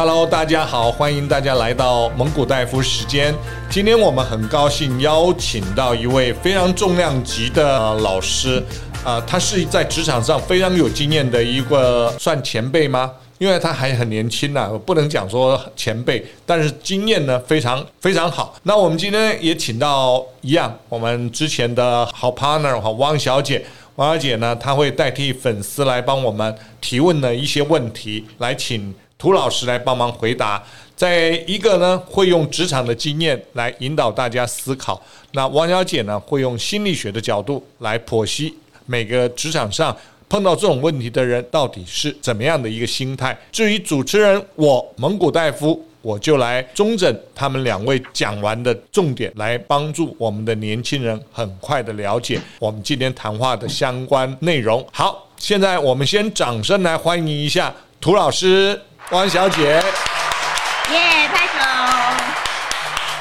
Hello，大家好，欢迎大家来到蒙古大夫时间。今天我们很高兴邀请到一位非常重量级的老师，啊、他是在职场上非常有经验的一个算前辈吗？因为他还很年轻呢、啊，不能讲说前辈，但是经验呢非常非常好。那我们今天也请到一样，我们之前的好 partner 好汪小姐。汪小姐呢，她会代替粉丝来帮我们提问的一些问题，来请涂老师来帮忙回答。再一个呢，会用职场的经验来引导大家思考。那王小姐呢，会用心理学的角度来剖析每个职场上碰到这种问题的人到底是怎么样的一个心态。至于主持人我蒙古大夫。我就来综整他们两位讲完的重点，来帮助我们的年轻人很快的了解我们今天谈话的相关内容。好，现在我们先掌声来欢迎一下涂老师、汪小姐。耶，拍！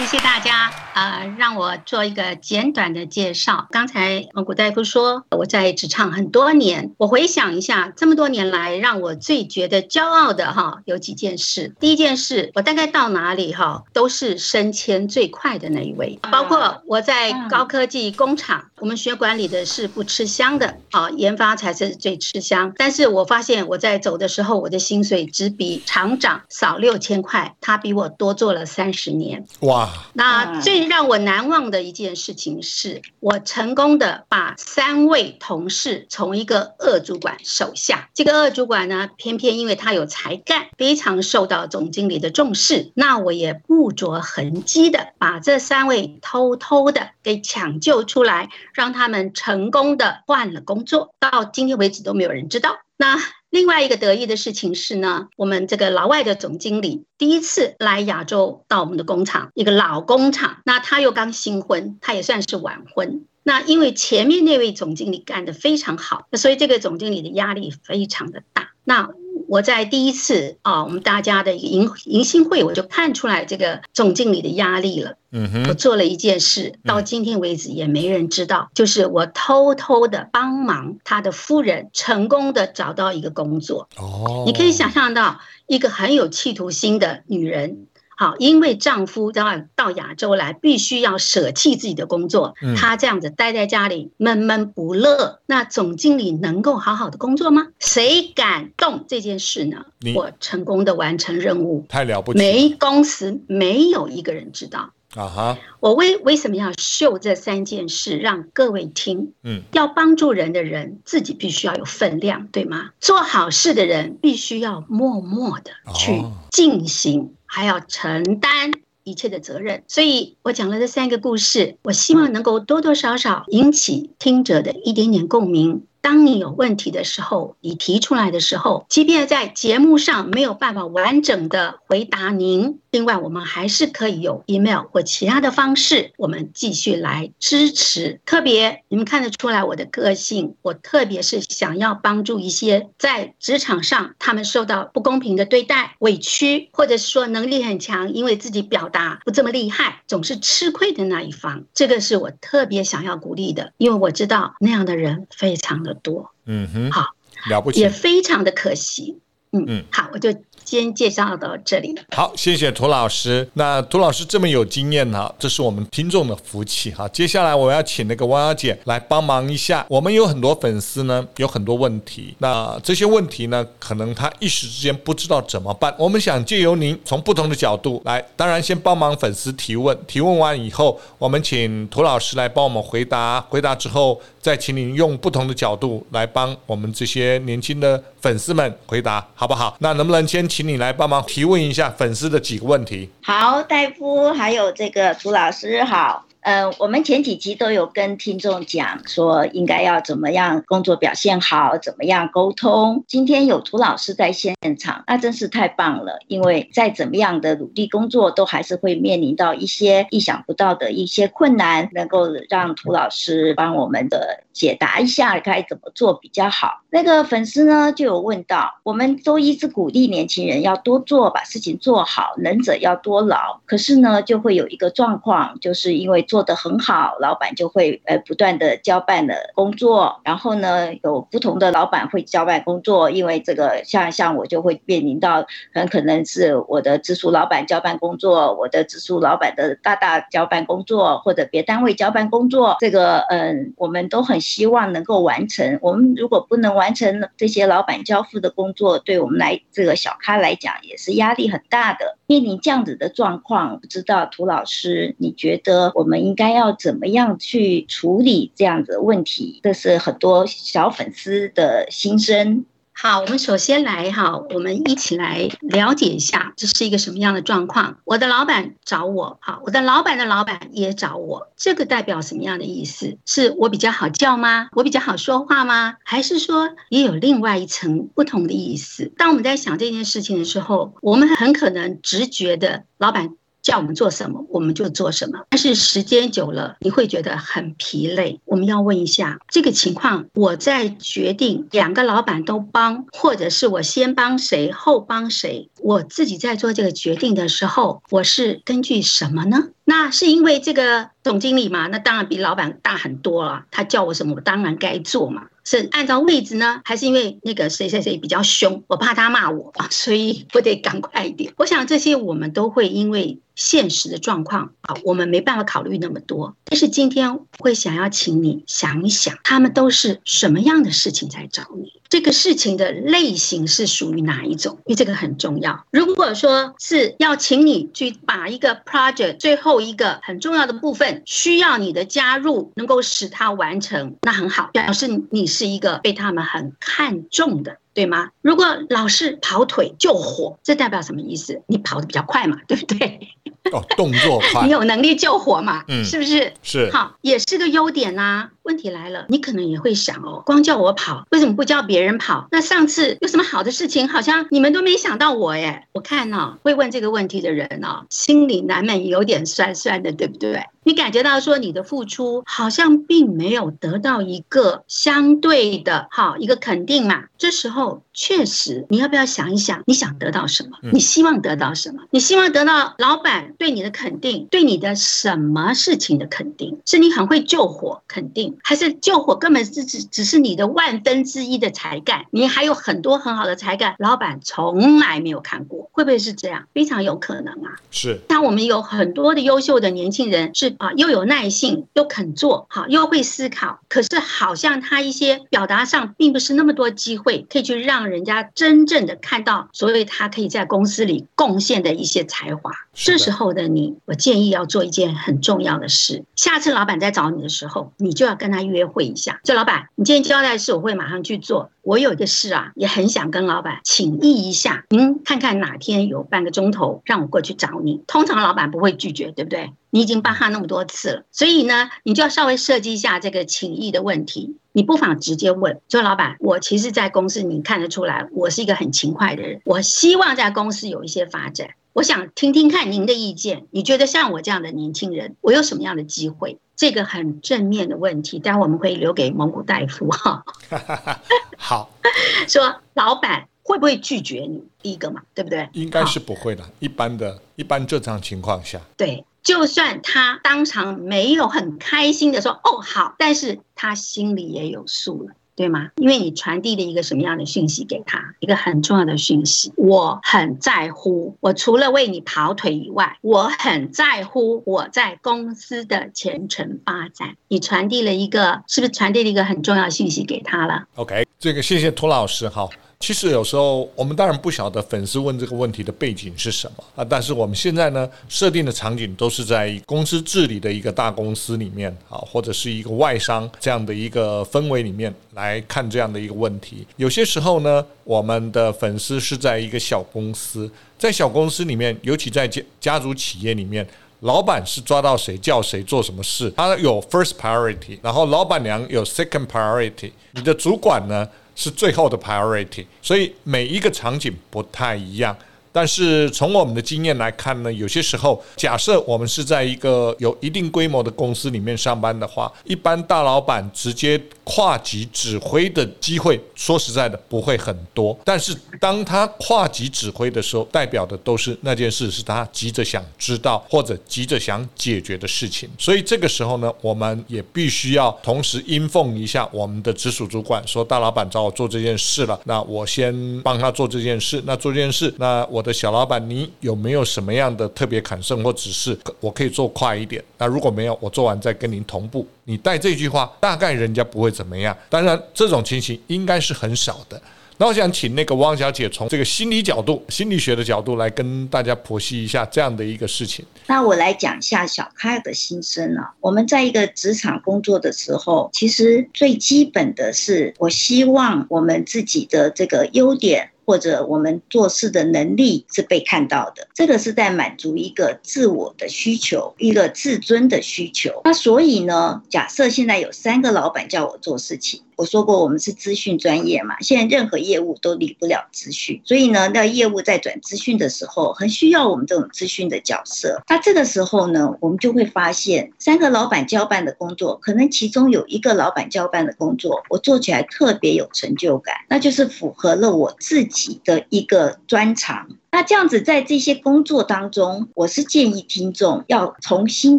谢谢大家。呃，让我做一个简短的介绍。刚才萌骨戴夫说我在职场很多年，我回想一下，这么多年来，让我最觉得骄傲的哈，有几件事。第一件事，我大概到哪里哈，都是升迁最快的那一位。包括我在高科技工厂，我们学管理的是不吃香的啊，研发才是最吃香。但是我发现我在走的时候，我的薪水只比厂长少六千块，他比我多做了三十年。哇，那最。让我难忘的一件事情是，我成功的把三位同事从一个二主管手下，这个二主管呢，偏偏因为他有才干，非常受到总经理的重视。那我也不着痕迹的把这三位偷偷的给抢救出来，让他们成功的换了工作，到今天为止都没有人知道。那另外一个得意的事情是呢，我们这个老外的总经理第一次来亚洲到我们的工厂，一个老工厂，那他又刚新婚，他也算是晚婚。那因为前面那位总经理干得非常好，所以这个总经理的压力非常的大。那我在第一次啊，我们大家的一个迎迎新会，我就看出来这个总经理的压力了。嗯哼，我做了一件事，到今天为止也没人知道，就是我偷偷的帮忙他的夫人成功的找到一个工作。哦，你可以想象到一个很有企图心的女人。好，因为丈夫要到亚洲来，必须要舍弃自己的工作，她这样子待在家里闷闷不乐。那总经理能够好好的工作吗？谁敢动这件事呢？我成功的完成任务，太了不起。没公司没有一个人知道。啊哈！我为为什么要秀这三件事让各位听？嗯，要帮助人的人自己必须要有分量，对吗？做好事的人必须要默默的去进行。还要承担一切的责任，所以我讲了这三个故事，我希望能够多多少少引起听者的一点点共鸣。当你有问题的时候，你提出来的时候，即便在节目上没有办法完整的回答您，另外我们还是可以有 email 或其他的方式，我们继续来支持。特别你们看得出来我的个性，我特别是想要帮助一些在职场上他们受到不公平的对待、委屈，或者是说能力很强，因为自己表达不这么厉害，总是吃亏的那一方。这个是我特别想要鼓励的，因为我知道那样的人非常的多，嗯哼，好，了不起，也非常的可惜，嗯嗯，好，我就。先介绍到这里。好，谢谢涂老师。那涂老师这么有经验哈，这是我们听众的福气哈。接下来我要请那个汪小姐来帮忙一下。我们有很多粉丝呢，有很多问题。那这些问题呢，可能他一时之间不知道怎么办。我们想借由您从不同的角度来，当然先帮忙粉丝提问，提问完以后，我们请涂老师来帮我们回答。回答之后，再请您用不同的角度来帮我们这些年轻的粉丝们回答，好不好？那能不能先请？你来帮忙提问一下粉丝的几个问题。好，戴夫，还有这个朱老师好。呃，我们前几集都有跟听众讲说，应该要怎么样工作表现好，怎么样沟通。今天有涂老师在现场，那真是太棒了。因为再怎么样的努力工作，都还是会面临到一些意想不到的一些困难，能够让涂老师帮我们的解答一下该怎么做比较好。那个粉丝呢就有问到，我们都一直鼓励年轻人要多做，把事情做好，能者要多劳。可是呢，就会有一个状况，就是因为做得很好，老板就会呃不断的交办的工作，然后呢有不同的老板会交办工作，因为这个像像我就会面临到很可能是我的直属老板交办工作，我的直属老板的大大交办工作，或者别单位交办工作，这个嗯我们都很希望能够完成。我们如果不能完成这些老板交付的工作，对我们来这个小咖来讲也是压力很大的。面临这样子的状况，不知道涂老师，你觉得我们应该要怎么样去处理这样子的问题？这是很多小粉丝的心声。好，我们首先来哈，我们一起来了解一下这是一个什么样的状况。我的老板找我，好，我的老板的老板也找我，这个代表什么样的意思？是我比较好叫吗？我比较好说话吗？还是说也有另外一层不同的意思？当我们在想这件事情的时候，我们很可能直觉的老板。叫我们做什么，我们就做什么。但是时间久了，你会觉得很疲累。我们要问一下，这个情况，我在决定两个老板都帮，或者是我先帮谁后帮谁，我自己在做这个决定的时候，我是根据什么呢？那是因为这个总经理嘛？那当然比老板大很多了。他叫我什么，我当然该做嘛。是按照位置呢，还是因为那个谁谁谁比较凶，我怕他骂我，所以我得赶快一点。我想这些我们都会因为现实的状况啊，我们没办法考虑那么多。但是今天会想要请你想一想，他们都是什么样的事情在找你？这个事情的类型是属于哪一种？因为这个很重要。如果说是要请你去把一个 project 最后一个很重要的部分需要你的加入，能够使它完成，那很好，表示你是一个被他们很看重的。对吗？如果老是跑腿救火，这代表什么意思？你跑得比较快嘛，对不对？哦，动作快，你有能力救火嘛？嗯，是不是？是，好，也是个优点呐、啊。问题来了，你可能也会想哦，光叫我跑，为什么不叫别人跑？那上次有什么好的事情，好像你们都没想到我耶。我看哦，会问这个问题的人哦，心里难免有点酸酸的，对不对？你感觉到说你的付出好像并没有得到一个相对的好一个肯定嘛？这时候确实，你要不要想一想，你想得到什么？你希望得到什么？你希望得到老板对你的肯定，对你的什么事情的肯定？是你很会救火，肯定？还是救火根本是只只是你的万分之一的才干？你还有很多很好的才干，老板从来没有看过，会不会是这样？非常有可能啊！是。那我们有很多的优秀的年轻人是。啊，又有耐性，又肯做，好，又会思考。可是好像他一些表达上，并不是那么多机会，可以去让人家真正的看到，所以他可以在公司里贡献的一些才华。这时候的你，我建议要做一件很重要的事。下次老板在找你的时候，你就要跟他约会一下。这老板，你今天交代的事，我会马上去做。我有一个事啊，也很想跟老板请益一下。您看看哪天有半个钟头，让我过去找你。通常老板不会拒绝，对不对？你已经帮他那么多次了，所以呢，你就要稍微设计一下这个情谊的问题。你不妨直接问，说老板，我其实，在公司你看得出来，我是一个很勤快的人，我希望在公司有一些发展。我想听听看您的意见，你觉得像我这样的年轻人，我有什么样的机会？这个很正面的问题，待会我们会留给蒙古大夫哈。好，说老板会不会拒绝你？第一个嘛，对不对？应该是不会的，一般的、一般正常情况下。对，就算他当场没有很开心的说“哦，好”，但是他心里也有数了。对吗？因为你传递了一个什么样的讯息给他？一个很重要的讯息，我很在乎。我除了为你跑腿以外，我很在乎我在公司的前程发展。你传递了一个，是不是传递了一个很重要的讯息给他了？OK，这个谢谢涂老师哈。其实有时候我们当然不晓得粉丝问这个问题的背景是什么啊，但是我们现在呢设定的场景都是在公司治理的一个大公司里面啊，或者是一个外商这样的一个氛围里面来看这样的一个问题。有些时候呢，我们的粉丝是在一个小公司，在小公司里面，尤其在家家族企业里面，老板是抓到谁叫谁做什么事，他有 first priority，然后老板娘有 second priority，你的主管呢，是最后的 priority，所以每一个场景不太一样。但是从我们的经验来看呢，有些时候，假设我们是在一个有一定规模的公司里面上班的话，一般大老板直接跨级指挥的机会，说实在的不会很多。但是当他跨级指挥的时候，代表的都是那件事是他急着想知道或者急着想解决的事情。所以这个时候呢，我们也必须要同时应奉一下我们的直属主管，说大老板找我做这件事了，那我先帮他做这件事。那做这件事，那我。我的小老板，你有没有什么样的特别砍剩或指示？我可以做快一点。那如果没有，我做完再跟您同步。你带这句话，大概人家不会怎么样。当然，这种情形应该是很少的。那我想请那个汪小姐从这个心理角度、心理学的角度来跟大家剖析一下这样的一个事情。那我来讲一下小开的心声啊。我们在一个职场工作的时候，其实最基本的是，我希望我们自己的这个优点。或者我们做事的能力是被看到的，这个是在满足一个自我的需求，一个自尊的需求。那所以呢，假设现在有三个老板叫我做事情。我说过，我们是资讯专业嘛，现在任何业务都离不了资讯，所以呢，那业务在转资讯的时候，很需要我们这种资讯的角色。那这个时候呢，我们就会发现，三个老板交办的工作，可能其中有一个老板交办的工作，我做起来特别有成就感，那就是符合了我自己的一个专长。那这样子，在这些工作当中，我是建议听众要重新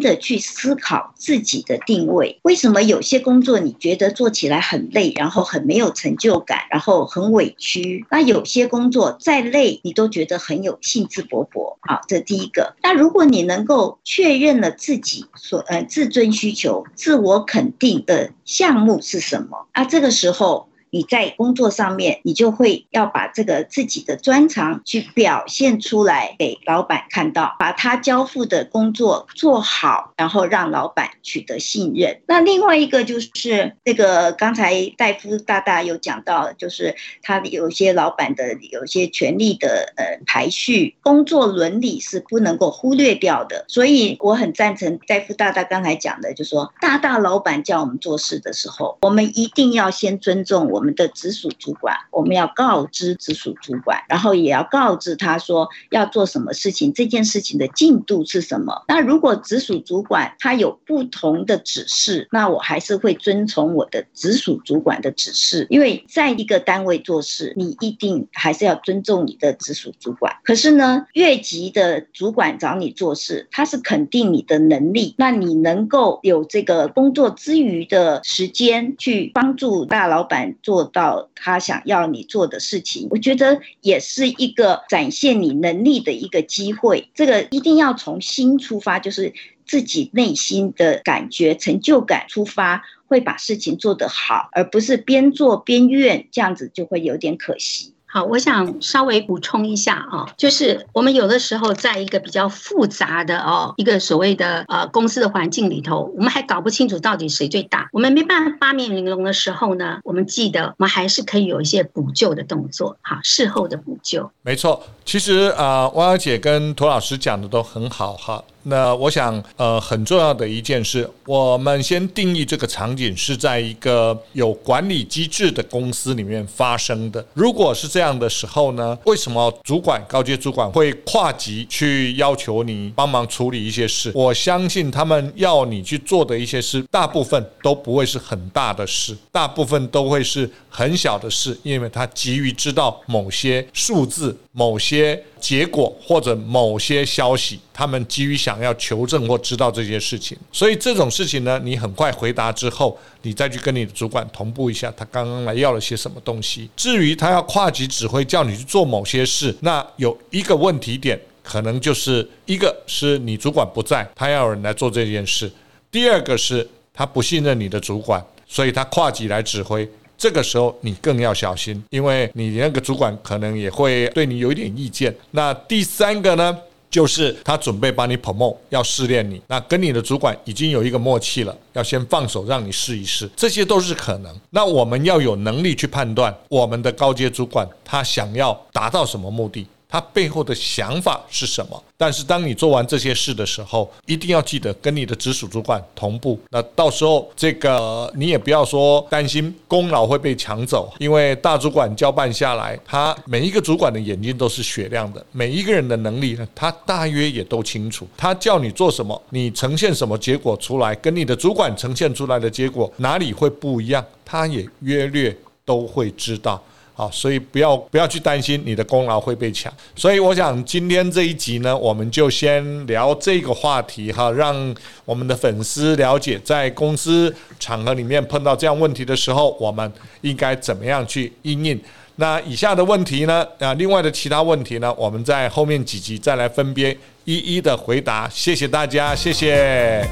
的去思考自己的定位。为什么有些工作你觉得做起来很累，然后很没有成就感，然后很委屈？那有些工作再累，你都觉得很有兴致勃勃。好，这第一个。那如果你能够确认了自己所呃自尊需求、自我肯定的项目是什么，那这个时候。你在工作上面，你就会要把这个自己的专长去表现出来给老板看到，把他交付的工作做好，然后让老板取得信任。那另外一个就是那个刚才戴夫大大有讲到，就是他有些老板的有些权力的呃排序，工作伦理是不能够忽略掉的。所以我很赞成戴夫大大刚才讲的，就说大大老板叫我们做事的时候，我们一定要先尊重我。我们的直属主管，我们要告知直属主管，然后也要告知他说要做什么事情，这件事情的进度是什么。那如果直属主管他有不同的指示，那我还是会遵从我的直属主管的指示，因为在一个单位做事，你一定还是要尊重你的直属主管。可是呢，越级的主管找你做事，他是肯定你的能力，那你能够有这个工作之余的时间去帮助大老板做。做到他想要你做的事情，我觉得也是一个展现你能力的一个机会。这个一定要从心出发，就是自己内心的感觉、成就感出发，会把事情做得好，而不是边做边怨，这样子就会有点可惜。好，我想稍微补充一下啊，就是我们有的时候在一个比较复杂的哦，一个所谓的呃公司的环境里头，我们还搞不清楚到底谁最大，我们没办法八面玲珑的时候呢，我们记得我们还是可以有一些补救的动作，好，事后的补救。没错，其实啊，汪小姐跟涂老师讲的都很好哈。那我想，呃，很重要的一件事，我们先定义这个场景是在一个有管理机制的公司里面发生的。如果是这样的时候呢，为什么主管、高阶主管会跨级去要求你帮忙处理一些事？我相信他们要你去做的一些事，大部分都不会是很大的事，大部分都会是很小的事，因为他急于知道某些数字、某些结果或者某些消息，他们急于想要求证或知道这些事情，所以这种事情呢，你很快回答之后，你再去跟你的主管同步一下，他刚刚来要了些什么东西。至于他要跨级指挥叫你去做某些事，那有一个问题点，可能就是一个是你主管不在，他要有人来做这件事；第二个是他不信任你的主管，所以他跨级来指挥。这个时候你更要小心，因为你那个主管可能也会对你有一点意见。那第三个呢，就是他准备帮你 promote，要试炼你。那跟你的主管已经有一个默契了，要先放手让你试一试，这些都是可能。那我们要有能力去判断我们的高阶主管他想要达到什么目的。他背后的想法是什么。但是当你做完这些事的时候，一定要记得跟你的直属主管同步。那到时候这个你也不要说担心功劳会被抢走，因为大主管交办下来，他每一个主管的眼睛都是雪亮的，每一个人的能力呢，他大约也都清楚。他叫你做什么，你呈现什么结果出来，跟你的主管呈现出来的结果哪里会不一样，他也约略都会知道。好，所以不要不要去担心你的功劳会被抢。所以我想今天这一集呢，我们就先聊这个话题哈，让我们的粉丝了解，在公司场合里面碰到这样问题的时候，我们应该怎么样去应应。那以下的问题呢，啊，另外的其他问题呢，我们在后面几集再来分别一一的回答。谢谢大家，谢谢，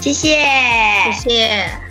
谢谢，谢谢。